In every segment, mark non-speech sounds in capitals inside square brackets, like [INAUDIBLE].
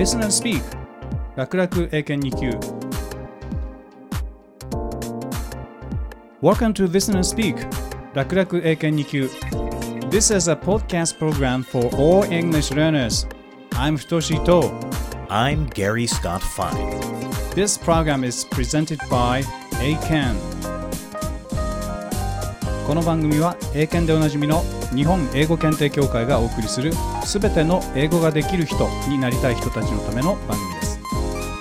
Listen and Speak 楽々英検2級。Welcome to Listen and Speak 楽々英検2級。This is a podcast program for all English learners I'm Futoshi Ito I'm Gary Scott Fine This program is presented by Eiken この番組は英検でおなじみの日本英語検定協会がお送りするすべての英語ができる人になりたい人たちのための番組です。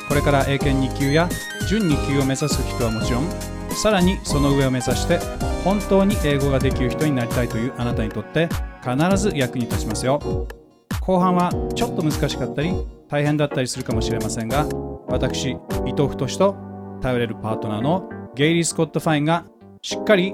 これから英検2級や準2級を目指す人はもちろんさらにその上を目指して本当に英語ができる人になりたいというあなたにとって必ず役に立ちますよ。後半はちょっと難しかったり大変だったりするかもしれませんが私伊藤太と頼れるパートナーのゲイリー・スコット・ファインがしっかり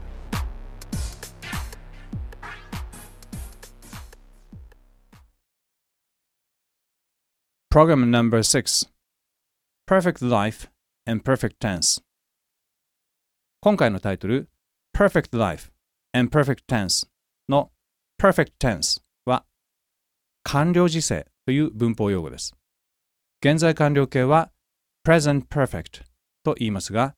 Program number six Perfect Life and Perfect Tense 今回のタイトル Perfect Life and Perfect Tense の Perfect Tense は完了時制という文法用語です。現在完了形は present perfect と言いますが、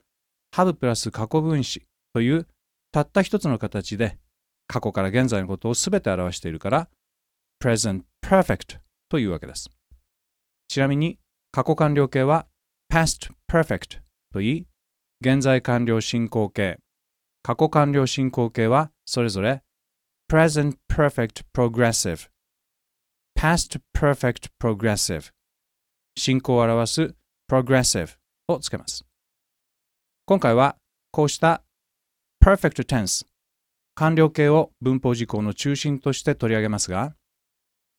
have プラス過去分詞というたった一つの形で過去から現在のことをすべて表しているから present perfect というわけです。ちなみに過去完了形は past perfect と言い、現在完了進行形、過去完了進行形はそれぞれ present perfect progressive、past perfect progressive、進行を表す progressive をつけます。今回はこうした perfect tense 完了形を文法事項の中心として取り上げますが、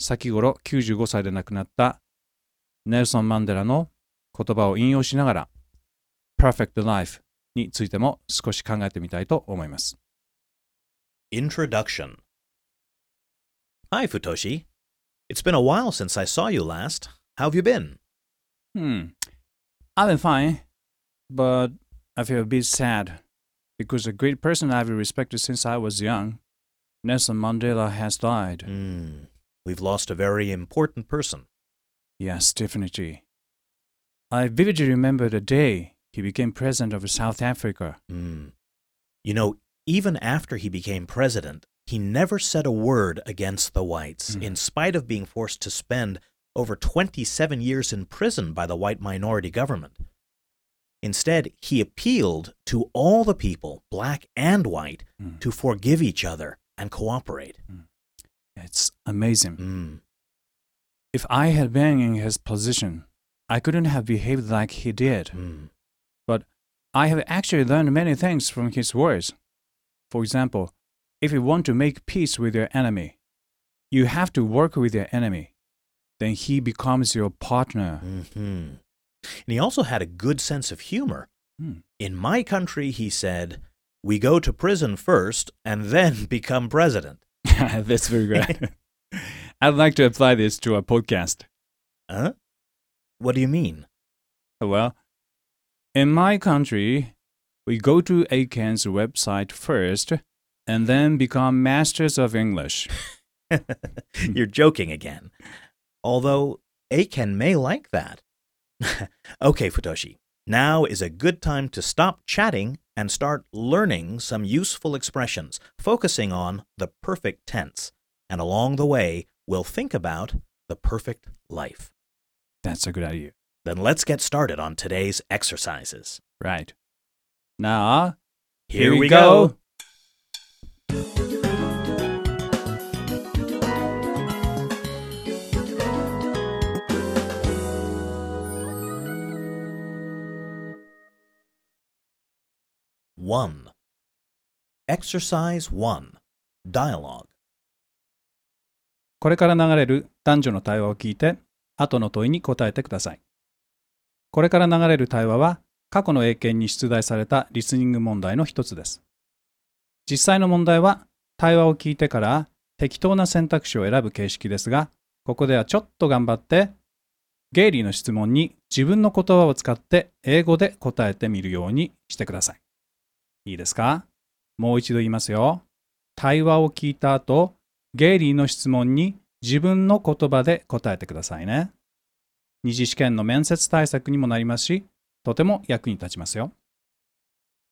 先頃95歳で亡くなったネルソン・マンデラの言葉を引用しながら perfect life についても少し考えてみたいと思います。 Introduction Hi, Futoshi. It's been a while since I saw you last. How have you been? Hmm. I've been fine, but I feel a bit sad because a great person I've respected since I was young, Nelson Mandela, has died. Hmm. We've lost a very important person. Yes, definitely. I vividly remember the day he became president of South Africa. Hmm. You know, even after he became president, he never said a word against the whites, Hmm. in spite of being forced to spend over 27 years in prison by the white minority government. Instead, he appealed to all the people, black and white, Hmm. to forgive each other and cooperate. It's amazing. If I had been in his position, I couldn't have behaved like he did. Hmm. But I have actually learned many things from his words. For example, if you want to make peace with your enemy, you have to work with your enemy. Then he becomes your partner. hmm And he also had a good sense of humor. Hmm. In my country, he said, we go to prison first and then [LAUGHS] become president. [LAUGHS] That's very [LAUGHS] good. I'd like to apply this to a podcast. Huh? What do you mean? Well, in my country, we go to Eiken's website first and then become masters of English. [LAUGHS] You're joking again. Although Eiken may like that. [LAUGHS] okay, Futoshi. Now is a good time to stop chatting and start learning some useful expressions, focusing on the perfect tense. And along the way, we'll think about the perfect life. That's a good idea. Then let's get started on today's exercises. Right. Now, Here we go. One. Exercise one. Dialogue. これから流れる男女の対話を聞いて後の問いに答えてください。これから流れる対話は過去の英検に出題されたリスニング問題の一つです。実際の問題は対話を聞いてから適当な選択肢を選ぶ形式ですが、ここではちょっと頑張ってゲイリーの質問に自分の言葉を使って英語で答えてみるようにしてください。いいですか？もう一度言いますよ。対話を聞いた後、ゲイリーの質問に自分の言葉で答えてくださいね。二次試験の面接対策にもなりますし、とても役に立ちますよ。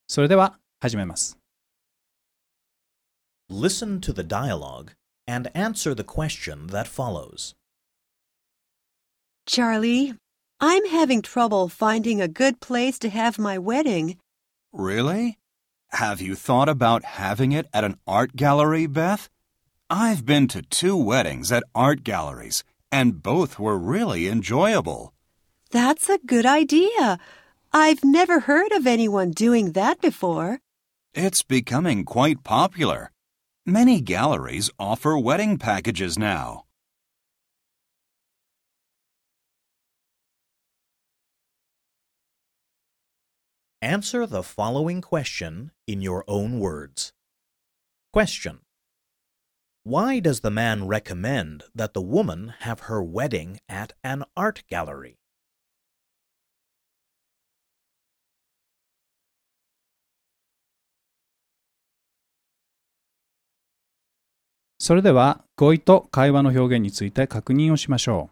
それでは始めます。Listen to the dialogue and answer the question that follows. Charlie, I'm having trouble finding a good place to have my wedding. Really? Have you thought about having it at an art gallery, Beth? I've been to two weddings at art galleries, and both were really enjoyable. That's a good idea. I've never heard of anyone doing that before. It's becoming quite popular. Many galleries offer wedding packages now. Answer the following question in your own words. Question Why does the man recommend that the woman have her wedding at an art gallery? それでは語彙と会話の表現について確認をしましょ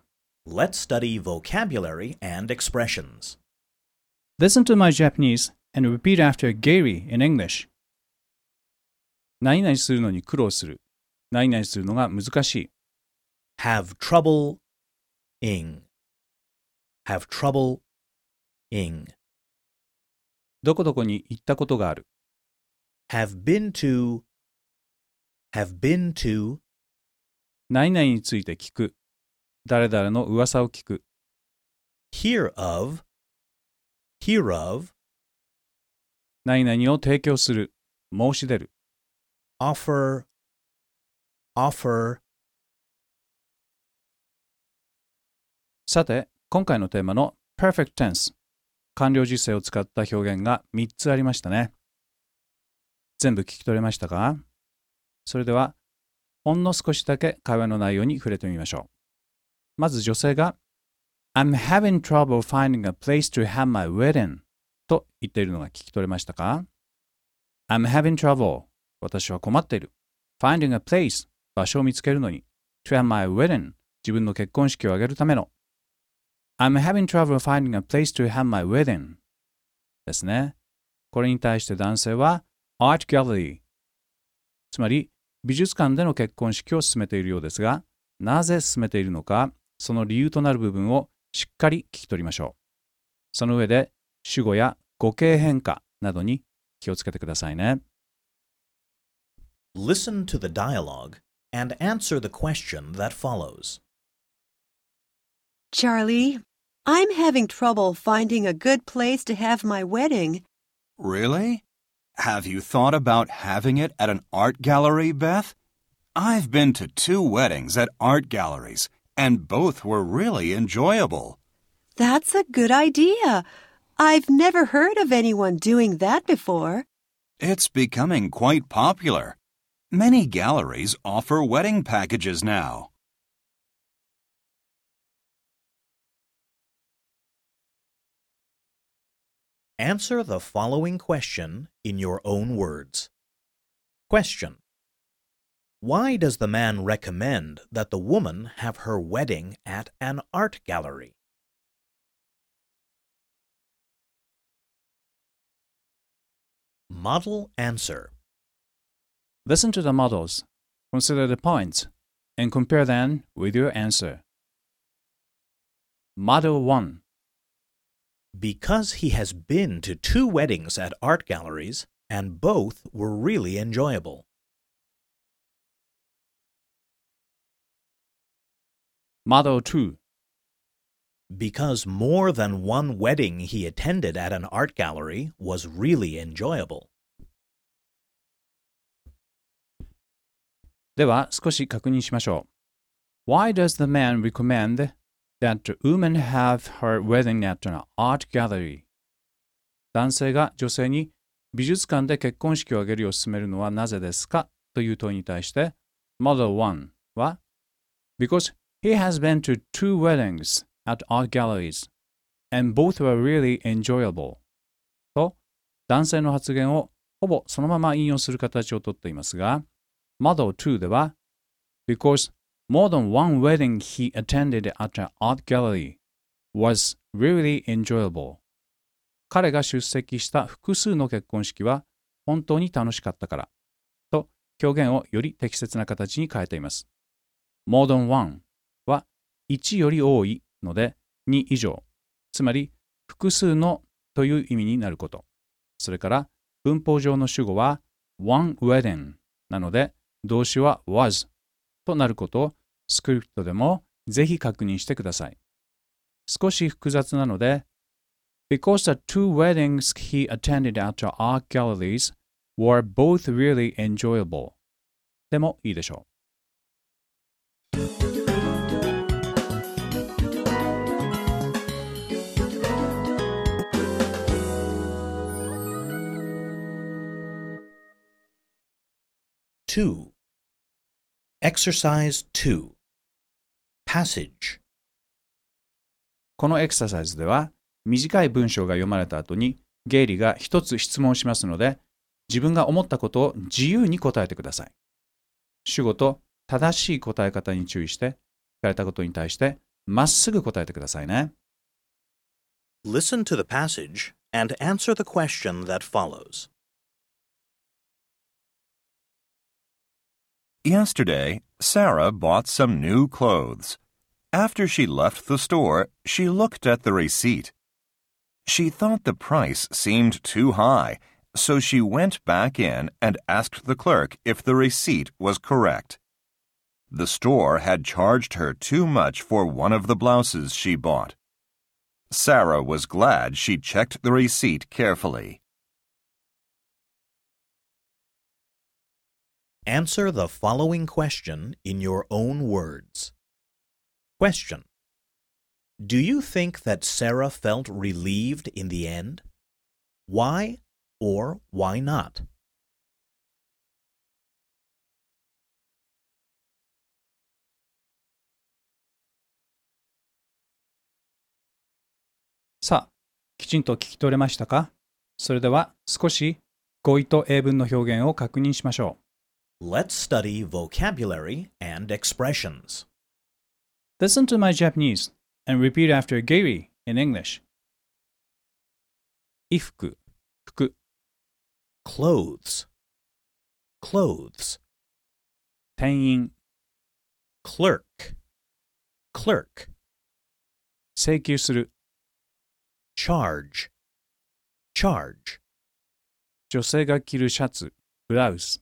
Let's study vocabulary and expressions. う。Listen to my Japanese and repeat after Gary in English. 何々するのに苦労する。 何々するのが難しい。Have trouble ing. Have trouble ing. どこどこに行ったことがある。Have been to. Have been to. 何々について聞く。誰々の噂を聞く。Hear of. Hear of. 何々を提供する。申し出る。Offer. Offer. さて、今回のテーマの perfect tense 完了実勢を使った表現が3つありましたね。全部聞き取れましたか？それでは、ほんの少しだけ会話の内容に触れてみましょう。まず女性が I'm having trouble finding a place to have my wedding と言っているのが聞き取れましたか ?I'm having trouble 私は困っている。finding a place 場所を見つけるのに to have my wedding 自分の結婚式を挙げるための I'm having trouble finding a place to have my wedding ですね。これに対して男性は Art Gallery つまり美術館での結婚式を進めているようですがなぜ進めているのかその理由となる部分をしっかり聞き取りましょう。その上で主語や語形変化などに気をつけてくださいね。Listen to the dialogue and answer the question that follows. Charlie, I'm having trouble finding a good place to have my wedding. Really? Have you thought about having it at an art gallery, Beth? I've been to two weddings at art galleries, and both were really enjoyable. That's a good idea. I've never heard of anyone doing that before. It's becoming quite popular. Many galleries offer wedding packages now. Answer the following question in your own words. Question Why does the man recommend that the woman have her wedding at an art gallery? Model answer. Listen to the models, consider the points, and compare them with your answer. Model 1 Because he has been to two weddings at art galleries, and both were really enjoyable. Model 2because more than one wedding he attended at an art gallery was really enjoyable. では少し確認しましょう。Why does the man recommend that women have her wedding at an art gallery. 男性が女性に美術館で結婚式を挙げるよう勧めるのはなぜですかという問いに対して Model 1は Because he has been to two weddings at art galleries and both were really enjoyable と男性の発言をほぼそのまま引用する形をとっていますが Model 2では Because more than one wedding he attended at an art gallery was really enjoyable 彼が出席した複数の結婚式は本当に楽しかったからと表現をより適切な形に変えています。more than one は1より多いので2以上、つまり複数のという意味になること。それから文法上の主語は one wedding なので動詞は was となることをスクリプトでもぜひ確認してください。少し複雑なので because the two weddings he attended at our art galleries were both really enjoyable. でもいいでしょう。Two. Exercise 2. Passage. このエクササイズでは短い文章が読まれた後にゲイリーが一つ質問しますので自分が思ったことを自由に答えてください。主語と正しい答え方に注意して聞かれたことに対してまっすぐ答えてくださいね。Listen to the passage and answer the question that follows. Yesterday, Sarah bought some new clothes. After she left the store, she looked at the receipt. She thought the price seemed too high, so she went back in and asked the clerk if the receipt was correct. The store had charged her too much for one of the blouses she bought. Sarah was glad she checked the receipt carefully. Answer the following question in your own words. Question do you think that Sarah felt relieved in the end? Why or why not? さあ、きちんと聞き取れましたかそれでは少し語彙と英文の表現を確認しましょう。Let's study vocabulary and expressions. Listen to my Japanese and repeat after Gary in English. 衣服、服。clothes, clothes. 店員、 clerk, clerk. 請求する、 charge, charge. 女性が着るシャツ、ブラウス。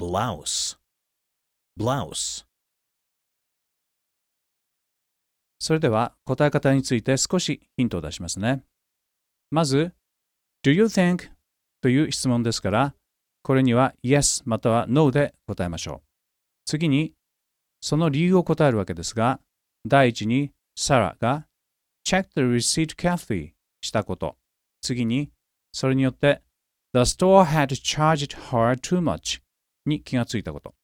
ブラウス。ブラウスそれでは答え方について少しヒントを出しますね。まず、Do you think? という質問ですから、これには Yes または No で答えましょう。次に、その理由を答えるわけですが、第一に、サラが Check the receipt carefully したこと。次に、それによって、The store had charged her too much に気がついたこと。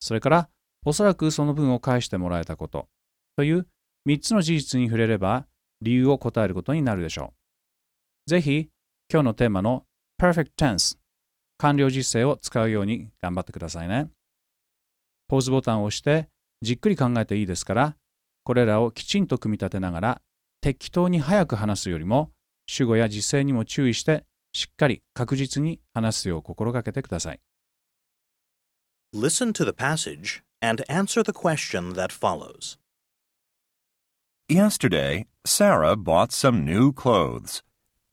それから、おそらくその分を返してもらえたこと。という3つの事実に触れれば理由を答えることになるでしょう。ぜひ、今日のテーマの perfect tense 完了実践を使うように頑張ってくださいね。ポーズボタンを押してじっくり考えていいですから、これらをきちんと組み立てながら適当に早く話すよりも主語や実践にも注意してしっかり確実に話すよう心がけてください。Listen to the passage and answer the question that follows. Yesterday, Sarah bought some new clothes.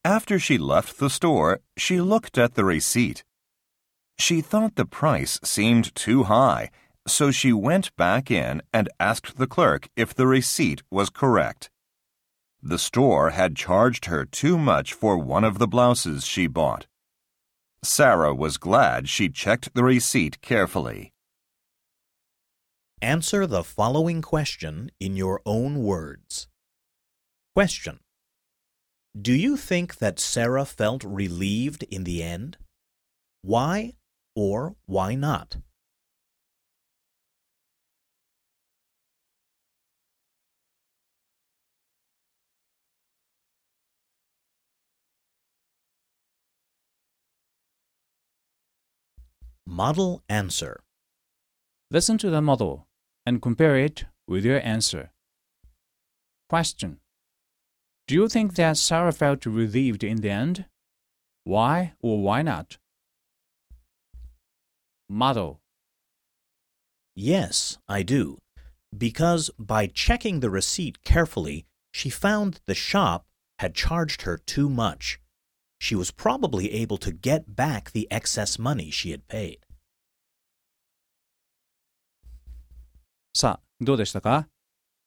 After she left the store, she looked at the receipt. She thought the price seemed too high, so she went back in and asked the clerk if the receipt was correct. The store had charged her too much for one of the blouses she bought. Sarah was glad she checked the receipt carefully. Answer the following question in your own words. Question Do you think that Sarah felt relieved in the end? Why or why not? Model answer. Listen to the model and compare it with your answer. Question Do you think that Sarah felt relieved in the end? Why or why not? Model Yes, I do. Because by checking the receipt carefully, she found the shop had charged her too much. She was probably able to get back the excess money she had paid. さあ、どうでしたか？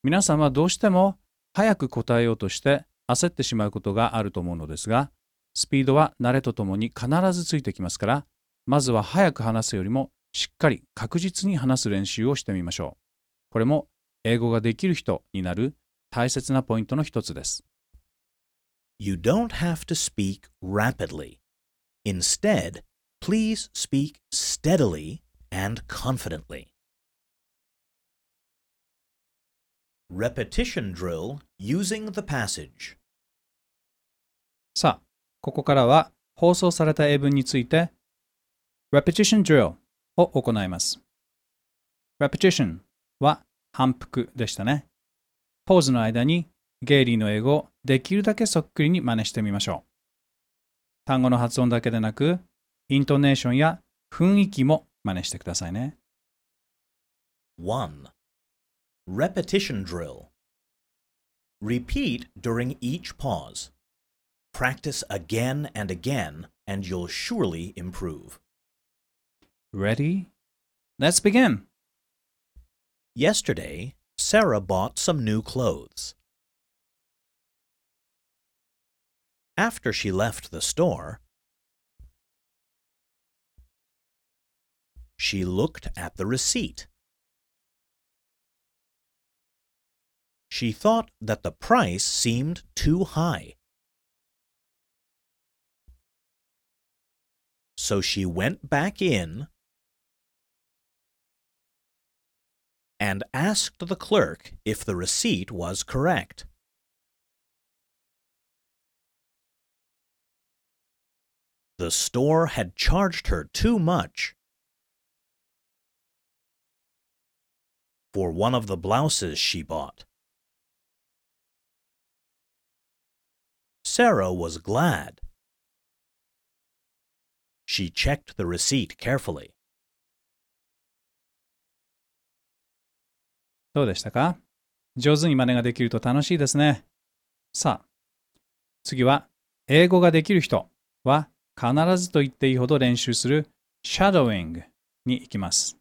皆さんはどうしても早く答えようとして焦ってしまうことがあると思うのですが、スピードは慣れとともに必ずついてきますから、まずは早く話すよりもしっかり確実に話す練習をしてみましょう。これも英語ができる人になる大切なポイントの一つです。You don't have to speak rapidly. Instead, please speak steadily and confidently. Repetition drill using the passage. さあ、ここからは放送された英文について Repetition Drill を行います。Repetition は反復でしたね。ポーズの間に ゲイリーの英語をできるだけそっくりに真似してみましょう。単語の発音だけでなく、イントネーションや雰囲気も真似してくださいね。 1. Repetition drill. Repeat during each pause. Practice again and again, and you'll surely improve. Ready? Let's begin! Yesterday, Sarah bought some new clothes. After she left the store, she looked at the receipt. She thought that the price seemed too high. So she went back in and asked the clerk if the receipt was correct. The store had charged her too much for one of the blouses she bought. Sarah was glad. She checked the receipt carefully. どうでしたか上手に真似ができると楽しいですね。さあ、次は英語ができる人は 必ずと言っていいほど練習する shadowing に行きます。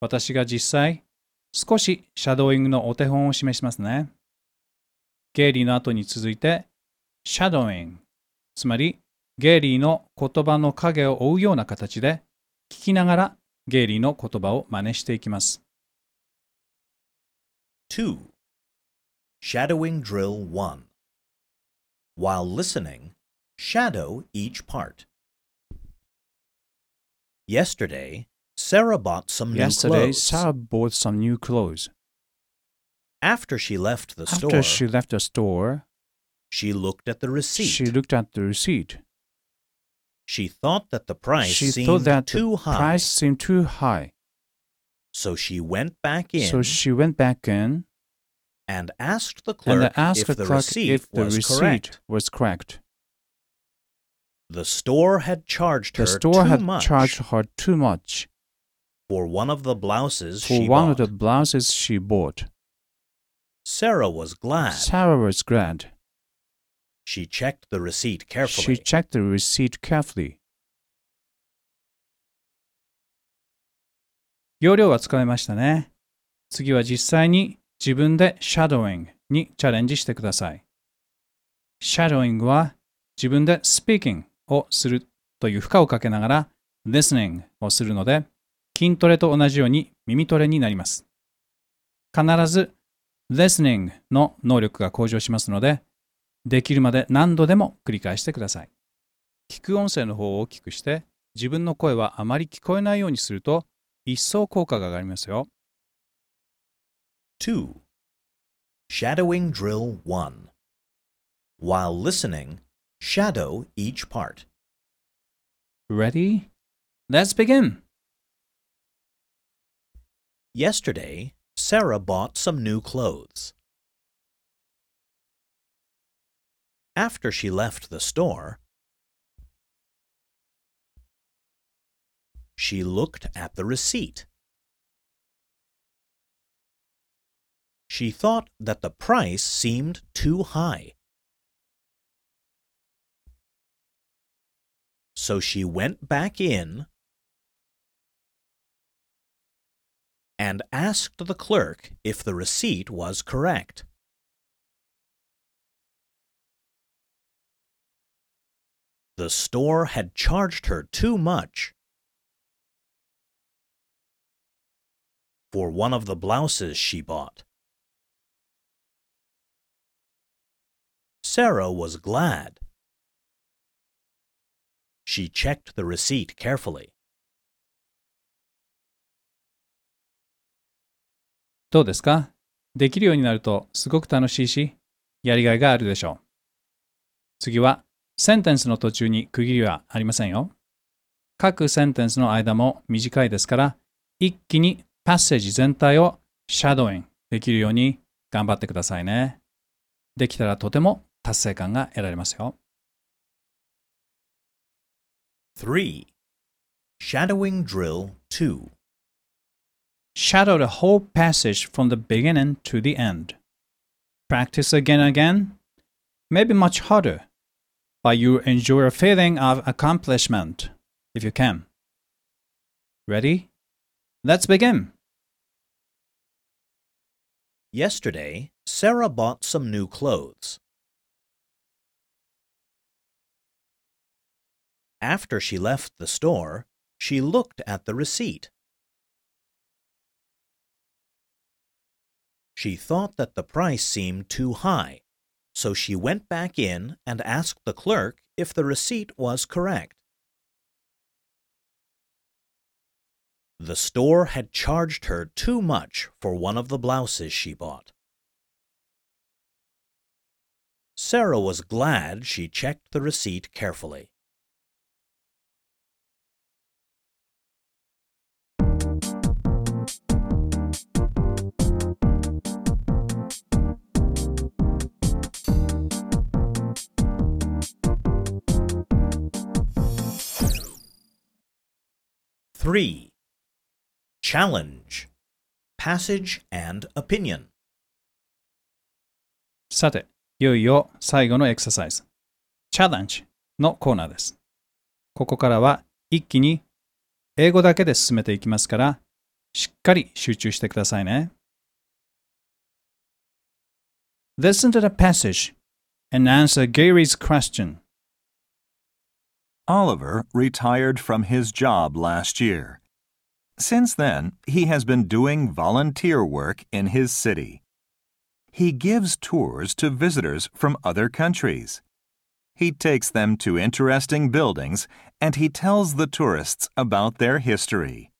私が実際少しシャドーイングのお手本を示しますね。ゲイリーの後に続いて shadowing つまりゲイリーの言葉の影を追うような形で聞きながらゲイリーの言葉を真似していきます。2. Shadowing Drill 1. While listening, shadow each part. Yesterday, Sarah bought some new Yesterday, clothes. Sarah bought some new clothes. After she left the After store, she left the store, she looked at the receipt. she looked at the receipt. She thought that the price she seemed thought that too the high, price seemed too high. so she went back in So she went back in and asked the clerk asked if the the clerk receipt if the was receipt correct. was correct. The store had charged her The store too had much charged her too much for one of the blouses for she one bought. of the blouses she bought. Sarah was glad. Sarah was glad. She checked the receipt carefully. She checked the receipt carefully. 要領はつかめましたね。次は実際に自分で shadowing にチャレンジしてください。shadowing は自分で speaking をするという負荷をかけながら listening をするので筋トレと同じように耳トレになります。必ず listening の能力が向上しますので、できるまで何度でも繰り返してください。聞く音声の方を大きくして、自分の声はあまり聞こえないようにすると、一層効果が上がりますよ。2. Shadowing Drill 1. While listening, shadow each part. Ready? Let's begin! Yesterday, Sarah bought some new clothes. After she left the store, she looked at the receipt. She thought that the price seemed too high. So she went back in and asked the clerk if the receipt was correct. The store had charged her too much for one of the blouses she bought. Sarah was glad. She checked the receipt carefully. どうですか？できるようになるとすごく楽しいし、やりがいがあるでしょう。次は、センテンスの途中に区切りはありませんよ。各センテンスの間も短いですから、一気にパッセージ全体をシャドウインできるように頑張ってくださいね。できたらとても達成感が得られますよ。3. Shadowing Drill 2. Shadow the whole passage from the beginning to the end. Practice again and again, maybe much harder, but you enjoy a feeling of accomplishment if you can. Ready? Let's begin. Yesterday, Sarah bought some new clothes. After she left the store, she looked at the receipt. She thought that the price seemed too high, so she went back in and asked the clerk if the receipt was correct. The store had charged her too much for one of the blouses she bought. Sarah was glad she checked the receipt carefully. 3. Challenge Passage and Opinion さて、いよいよ最後のエクササイズ。チャレンジのコーナーです。ここからは一気に英語だけで進めていきますから、しっかり集中してくださいね。Listen to the passage and answer Gary's question. Oliver retired from his job last year. Since then, he has been doing volunteer work in his city. He gives tours to visitors from other countries. He takes them to interesting buildings and he tells the tourists about their history.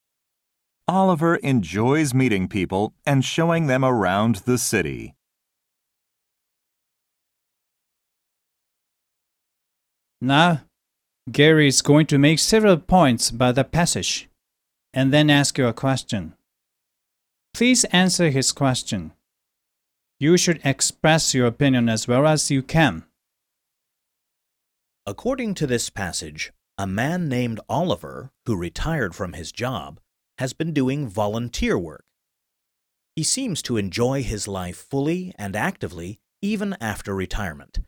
Oliver enjoys meeting people and showing them around the city. Now, Gary is going to make several points about the passage and then ask you a question. Please answer his question. You should express your opinion as well as you can. According to this passage, a man named Oliver, who retired from his job, has been doing volunteer work. He seems to enjoy his life fully and actively even after retirement.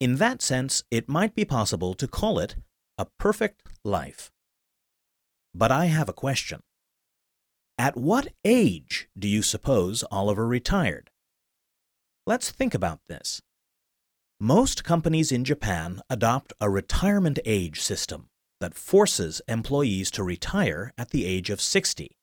In that sense, it might be possible to call it a perfect life. But I have a question. At what age do you suppose Oliver retired? Let's think about this. Most companies in Japan adopt a retirement age system that forces employees to retire at the age of 60.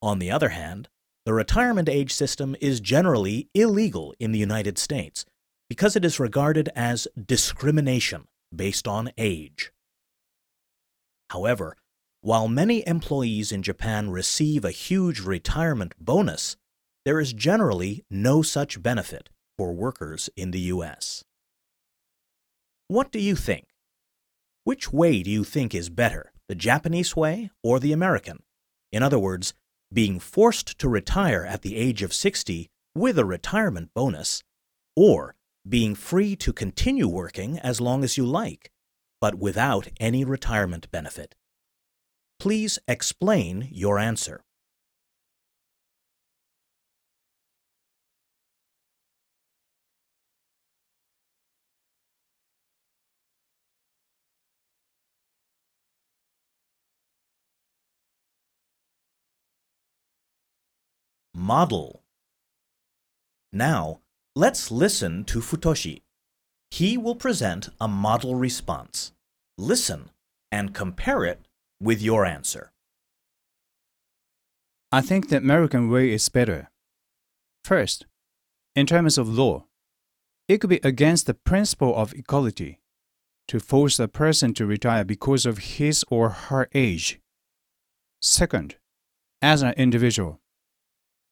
On the other hand, the retirement age system is generally illegal in the United States because it is regarded as discrimination based on age. However, while many employees in Japan receive a huge retirement bonus, there is generally no such benefit for workers in the US. What do you think? Which way do you think is better, the Japanese way or the American? In other words, being forced to retire at the age of 60 with a retirement bonus, or being free to continue working as long as you like, but without any retirement benefit. Please explain your answer. Model. Now, let's listen to Futoshi. He will present a model response. Listen and compare it with your answer. I think the American way is better. First, in terms of law, it could be against the principle of equality to force a person to retire because of his or her age. Second, as an individual,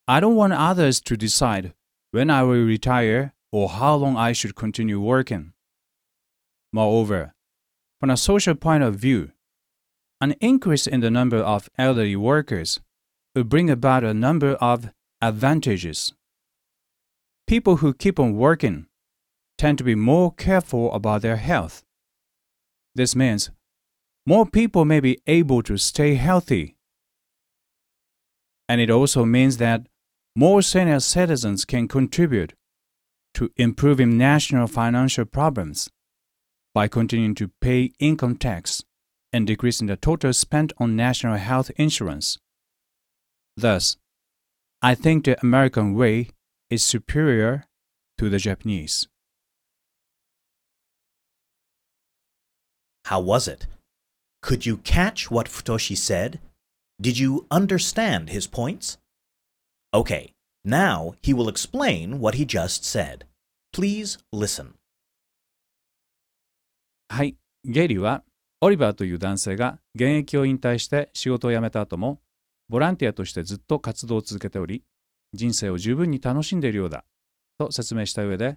I don't want others to decide when I will retire or how long I should continue working. Moreover, from a social point of view, an increase in the number of elderly workers will bring about a number of advantages. People who keep on working tend to be more careful about their health. This means more people may be able to stay healthy. And it also means that more senior citizens can contribute to improving national financial problems by continuing to pay income tax and decreasing the total spent on national health insurance. Thus, I think the American way is superior to the Japanese. How was it? Could you catch what Futoshi said? Did you understand his points? Okay, now he will explain what he just said. Please listen. はい、ゲイリーはオリバーという男性が現役を引退して仕事を辞めた後もボランティアとしてずっと活動を続けており人生を十分に楽しんでいるようだと説明した上で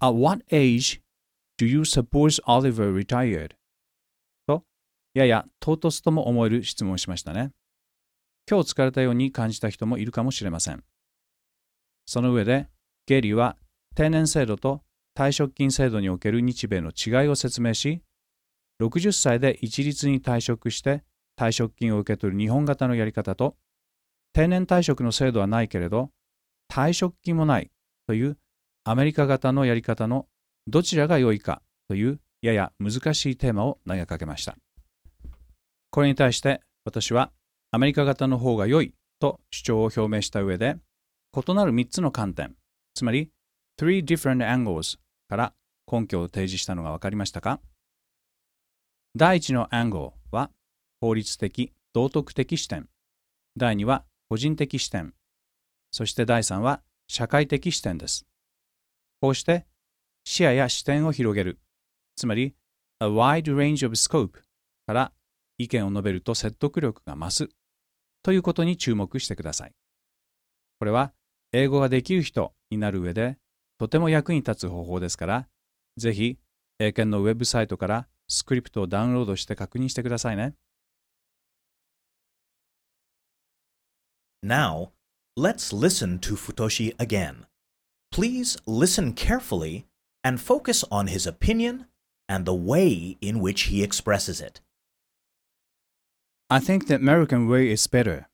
At what age do you suppose Oliver retired? とやや唐突とも思える質問をしましたね。今日疲れたように感じた人もいるかもしれません。その上で、ゲイリーは定年制度と退職金制度における日米の違いを説明し、60歳で一律に退職して退職金を受け取る日本型のやり方と、定年退職の制度はないけれど、退職金もないというアメリカ型のやり方のどちらが良いかというやや難しいテーマを投げかけました。これに対して私はアメリカ型の方が良いと主張を表明した上で、異なる3つの観点、つまり three different angles から根拠を提示したのが分かりましたか？第1の angle は法律的、道徳的視点。第2は個人的視点。そして第3は社会的視点です。こうして視野や視点を広げる。つまり a wide range of scope から意見を述べると説得力が増すということに注目してください。これは英語ができる人になる上でとても役に立つ方法ですから、ぜひ英検のウェブサイトからスクリプトをダウンロードして確認してくださいね。Now, let's listen to Futoshi again. Please listen carefully and focus on his opinion and the way in which he expresses it. I think the American way is better.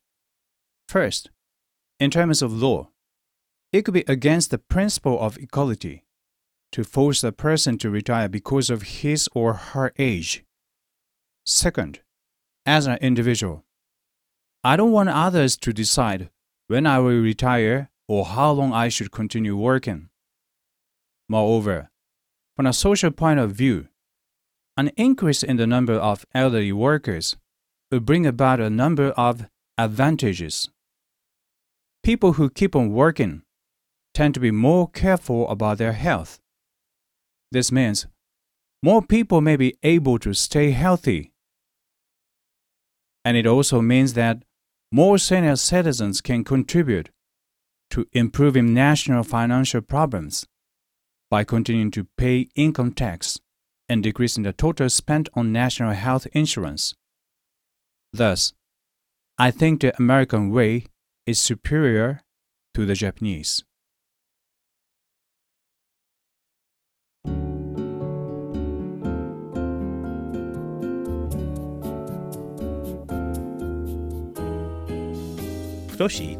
First, in terms of law, it could be against the principle of equality to force a person to retire because of his or her age. Second, as an individual, I don't want others to decide when I will retire or how long I should continue working. Moreover, from a social point of view, an increase in the number of elderly workers bring about a number of advantages. people who keep on working tend to be more careful about their health. This means more people may be able to stay healthy. And it also means that more senior citizens can contribute to improving national financial problems by continuing to pay income tax and decreasing the total spent on national health insurance. Thus, I think the American way is superior to the Japanese. Futoshi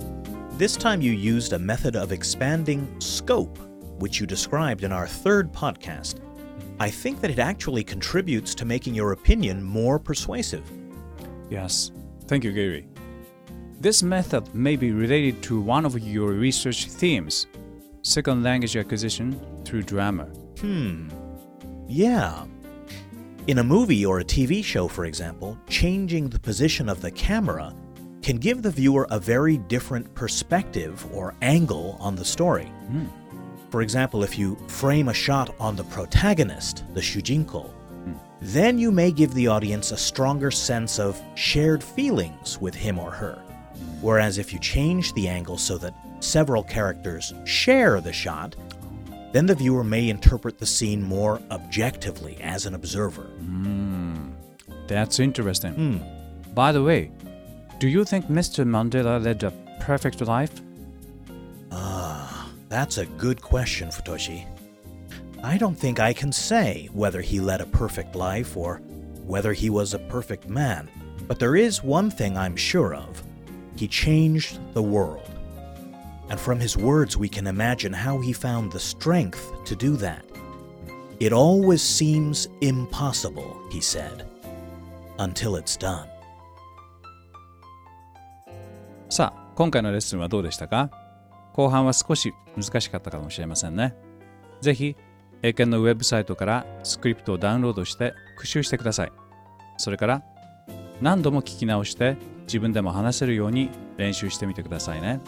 This time you used a method of expanding scope, which you described in our third podcast. I think that it actually contributes to making your opinion more persuasive. Yes, thank you, Gary. This method may be related to one of your research themes second language acquisition through drama. Hmm. Yeah. In a movie or a TV show, for example, changing the position of the camera can give the viewer a very different perspective or angle on the story. For example, if you frame a shot on the protagonist, the Shujinko, then you may give the audience a stronger sense of shared feelings with him or her. Whereas if you change the angle so that several characters share the shot, then the viewer may interpret the scene more objectively as an observer. That's interesting. Hmm. By the way, do you think Mr. Mandela led a perfect life? Ah, that's a good question, Futoshi. I don't think I can say whether he led a perfect life or whether he was a perfect man. But there is one thing I'm sure of he changed the world. And from his words, we can imagine how he found the strength to do that. It always seems impossible, he said, until it's done. さあ、今回のレッスンはどうでしたか後半は少し難しかったかもしれませんね。ぜひ、 英検のウェブサイトからスクリプトをダウンロードして復習してください。それから、何度も聞き直して自分でも話せるように練習してみてくださいね。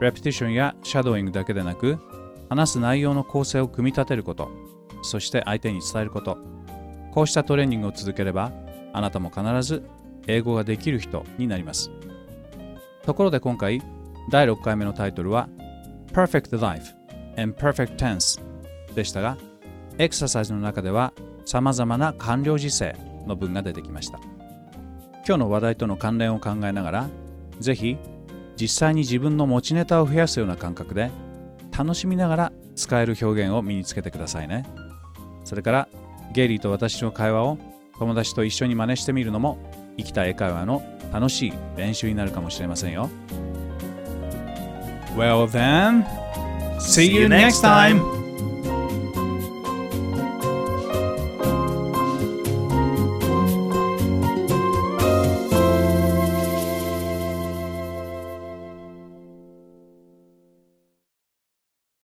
レプティションやシャドーイングだけでなく、話す内容の構成を組み立てること、そして相手に伝えること、こうしたトレーニングを続ければ、あなたも必ず英語ができる人になります。ところで今回、第6回目のタイトルは Perfect Life and Perfect Tense でしたが、エクササイズの中では様々な完了時制の文が出てきました。今日の話題との関連を考えながら、ぜひ実際に自分の持ちネタを増やすような感覚で楽しみながら使える表現を身につけてくださいね。それから、ゲイリーと私の会話を友達と一緒に真似してみるのも生きた英会話の楽しい練習になるかもしれませんよ。Well then, see you next time!